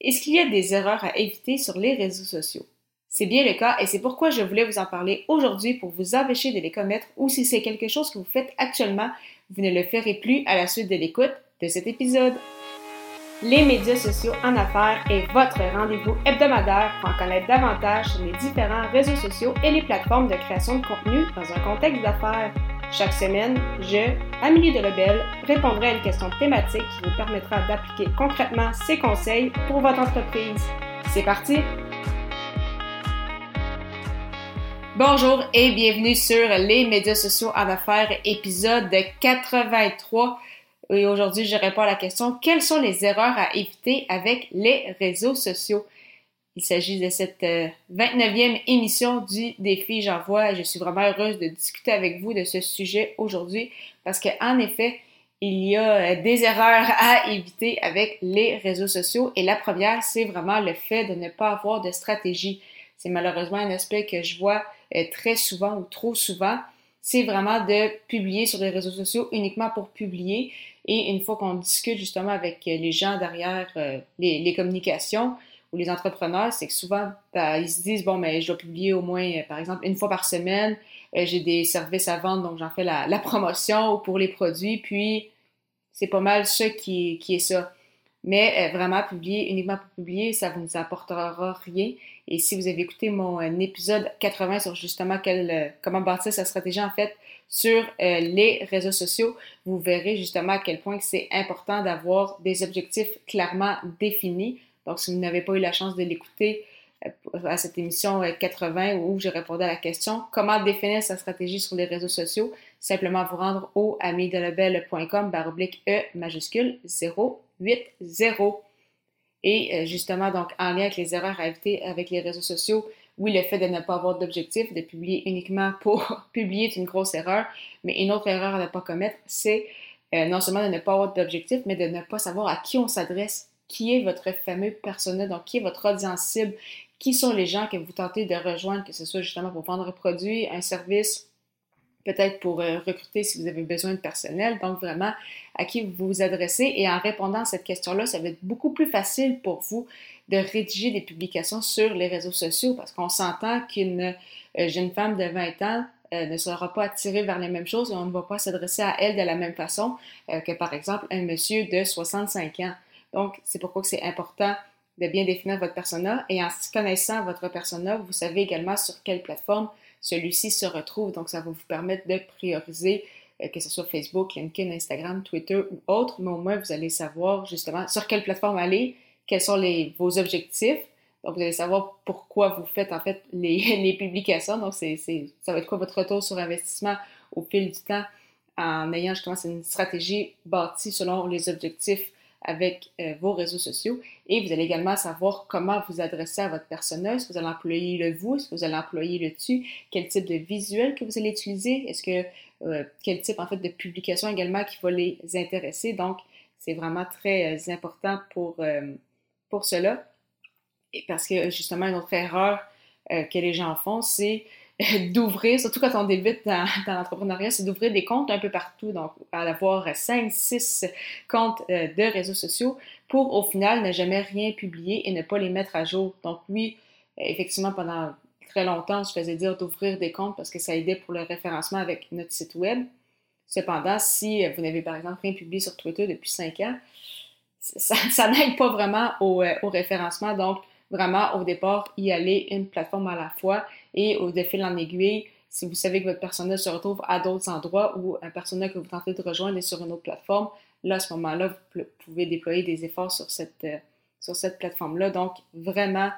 Est-ce qu'il y a des erreurs à éviter sur les réseaux sociaux? C'est bien le cas et c'est pourquoi je voulais vous en parler aujourd'hui pour vous empêcher de les commettre ou si c'est quelque chose que vous faites actuellement, vous ne le ferez plus à la suite de l'écoute de cet épisode. Les médias sociaux en affaires est votre rendez-vous hebdomadaire pour en connaître davantage sur les différents réseaux sociaux et les plateformes de création de contenu dans un contexte d'affaires. Chaque semaine, je, Amélie de Rebelle, répondrai à une question thématique qui vous permettra d'appliquer concrètement ces conseils pour votre entreprise. C'est parti! Bonjour et bienvenue sur les médias sociaux en affaires, épisode 83. Et aujourd'hui, je réponds à la question quelles sont les erreurs à éviter avec les réseaux sociaux? Il s'agit de cette 29e euh, émission du défi J'envoie. Je suis vraiment heureuse de discuter avec vous de ce sujet aujourd'hui parce qu'en effet, il y a euh, des erreurs à éviter avec les réseaux sociaux et la première, c'est vraiment le fait de ne pas avoir de stratégie. C'est malheureusement un aspect que je vois euh, très souvent ou trop souvent. C'est vraiment de publier sur les réseaux sociaux uniquement pour publier. Et une fois qu'on discute justement avec les gens derrière les communications, ou les entrepreneurs, c'est que souvent, ben, ils se disent, bon, mais je dois publier au moins, euh, par exemple, une fois par semaine. Euh, j'ai des services à vendre, donc j'en fais la, promotion pour les produits. Puis, c'est pas mal ça qui, qui est ça. Mais euh, vraiment, publier uniquement pour publier, ça ne vous apportera rien. Et si vous avez écouté mon épisode 80 sur justement quel, comment bâtir sa stratégie, en fait, sur les réseaux sociaux, vous verrez justement à quel point c'est important d'avoir des objectifs clairement définis donc, si vous n'avez pas eu la chance de l'écouter euh, à cette émission 80 euh, où je répondais à la question comment définir sa stratégie sur les réseaux sociaux, simplement vous rendre au amidelabel.com baroblique E majuscule 080. Et euh, justement, donc, en lien avec les erreurs à éviter avec les réseaux sociaux, oui, le fait de ne pas avoir d'objectif, de publier uniquement pour publier est une grosse erreur, mais une autre erreur à ne pas commettre, c'est non seulement de ne pas avoir d'objectif, mais de ne pas savoir à qui on s'adresse qui est votre fameux persona, donc qui est votre audience cible, qui sont les gens que vous tentez de rejoindre, que ce soit justement pour vendre un produit, un service, peut-être pour euh, recruter si vous avez besoin de personnel, donc vraiment à qui vous vous adressez. Et en répondant à cette question-là, ça va être beaucoup plus facile pour vous de rédiger des publications sur les réseaux sociaux parce qu'on s'entend qu'une euh, jeune femme de 20 ans euh, ne sera pas attirée vers les mêmes choses et on ne va pas s'adresser à elle de la même façon que par exemple un monsieur de 65 ans. Donc, c'est pourquoi c'est important de bien définir votre persona et en connaissant votre persona, vous savez également sur quelle plateforme celui-ci se retrouve. Donc, ça va vous permettre de prioriser, euh, que ce soit Facebook, LinkedIn, Instagram, Twitter ou autre, mais au moins vous allez savoir justement sur quelle plateforme aller, quels sont les, vos objectifs. Donc, vous allez savoir pourquoi vous faites en fait les, les publications. Donc, c'est, ça va être quoi votre retour sur investissement au fil du temps en ayant justement une stratégie bâtie selon les objectifs avec euh, vos réseaux sociaux et vous allez également savoir comment vous adresser à votre personnage, est-ce que vous allez employer le vous, que vous allez employer le tu, quel type de visuel que vous allez utiliser, est-ce que euh, quel type en fait de publication également qui va les intéresser. Donc, c'est vraiment très euh, important pour, pour cela. Et parce que justement, une autre erreur que les gens font, c'est d'ouvrir, surtout quand on débute dans, l'entrepreneuriat, c'est d'ouvrir des comptes un peu partout, donc avoir 5, 6 comptes euh, de réseaux sociaux pour au final ne jamais rien publier et ne pas les mettre à jour. Donc oui, effectivement, pendant très longtemps, je faisais dire d'ouvrir des comptes parce que ça aidait pour le référencement avec notre site web. Cependant, si vous n'avez par exemple rien publié sur Twitter depuis 5 ans, ça, n'aide pas vraiment au, euh, au référencement. Donc, vraiment, au départ, y aller une plateforme à la fois et au défil en aiguille, si vous savez que votre personnel se retrouve à d'autres endroits ou un personnel que vous tentez de rejoindre est sur une autre plateforme, là, à ce moment-là, vous pouvez déployer des efforts sur cette, euh, cette plateforme-là. Donc, vraiment,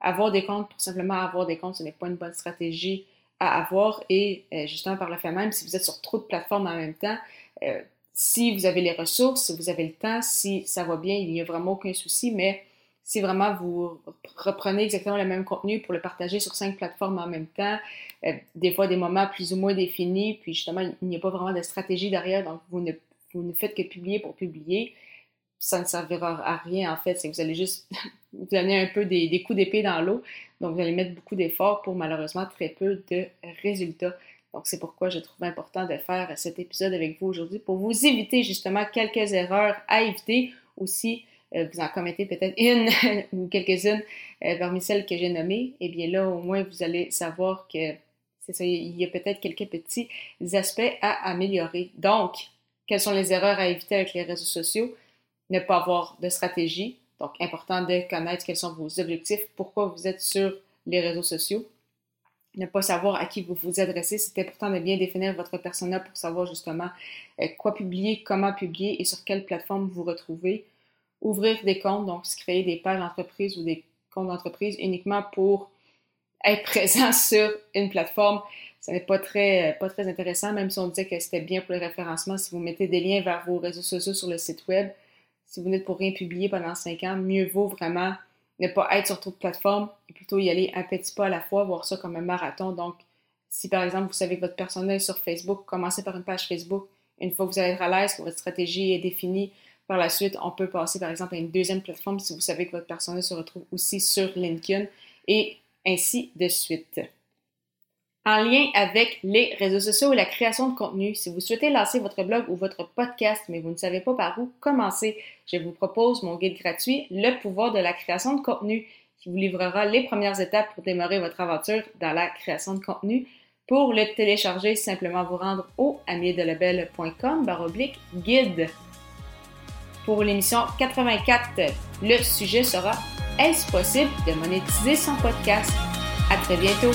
avoir des comptes pour simplement avoir des comptes, ce n'est pas une bonne stratégie à avoir. Et euh, justement, par le fait même, si vous êtes sur trop de plateformes en même temps, euh, si vous avez les ressources, si vous avez le temps, si ça va bien, il n'y a vraiment aucun souci, mais si vraiment vous reprenez exactement le même contenu pour le partager sur cinq plateformes en même temps, euh, des fois des moments plus ou moins définis, puis justement, il n'y a pas vraiment de stratégie derrière, donc vous ne, faites que publier pour publier, ça ne servira à rien en fait, c'est que vous allez juste vous donner un peu des, des coups d'épée dans l'eau, donc vous allez mettre beaucoup d'efforts pour malheureusement très peu de résultats. Donc c'est pourquoi je trouve important de faire cet épisode avec vous aujourd'hui pour vous éviter justement quelques erreurs à éviter. Aussi vous en commettez peut-être une ou quelques-unes parmi celles que j'ai nommées, eh bien là, au moins, vous allez savoir que c'est ça, il y a peut-être quelques petits aspects à améliorer. Donc, quelles sont les erreurs à éviter avec les réseaux sociaux? Ne pas avoir de stratégie. Donc, important de connaître quels sont vos objectifs, pourquoi vous êtes sur les réseaux sociaux. Ne pas savoir à qui vous vous adressez. C'est important de bien définir votre persona pour savoir justement euh, quoi publier, comment publier et sur quelle plateforme vous retrouvez. Ouvrir des comptes, donc se créer des pages d'entreprise ou des comptes d'entreprise uniquement pour être présent sur une plateforme, ce n'est pas très, pas très intéressant, même si on disait que c'était bien pour le référencement. Si vous mettez des liens vers vos réseaux sociaux sur le site web, si vous n'êtes pour rien publier pendant cinq ans, mieux vaut vraiment ne pas être sur toute plateforme et plutôt y aller un petit pas à la fois, voir ça comme un marathon. Donc, si par exemple vous savez que votre personnel est sur Facebook, commencez par une page Facebook. Une fois que vous allez être à l'aise, que votre stratégie est définie, par la suite, on peut passer par exemple à une deuxième plateforme si vous savez que votre personnel se retrouve aussi sur LinkedIn. Et ainsi de suite. En lien avec les réseaux sociaux et la création de contenu, si vous souhaitez lancer votre blog ou votre podcast, mais vous ne savez pas par où commencer, je vous propose mon guide gratuit Le pouvoir de la création de contenu qui vous livrera les premières étapes pour démarrer votre aventure dans la création de contenu. Pour le télécharger, simplement vous rendre au amiedelabel.com baroblique guide. Pour l'émission 84, le sujet sera est-ce possible de monétiser son podcast? À très bientôt!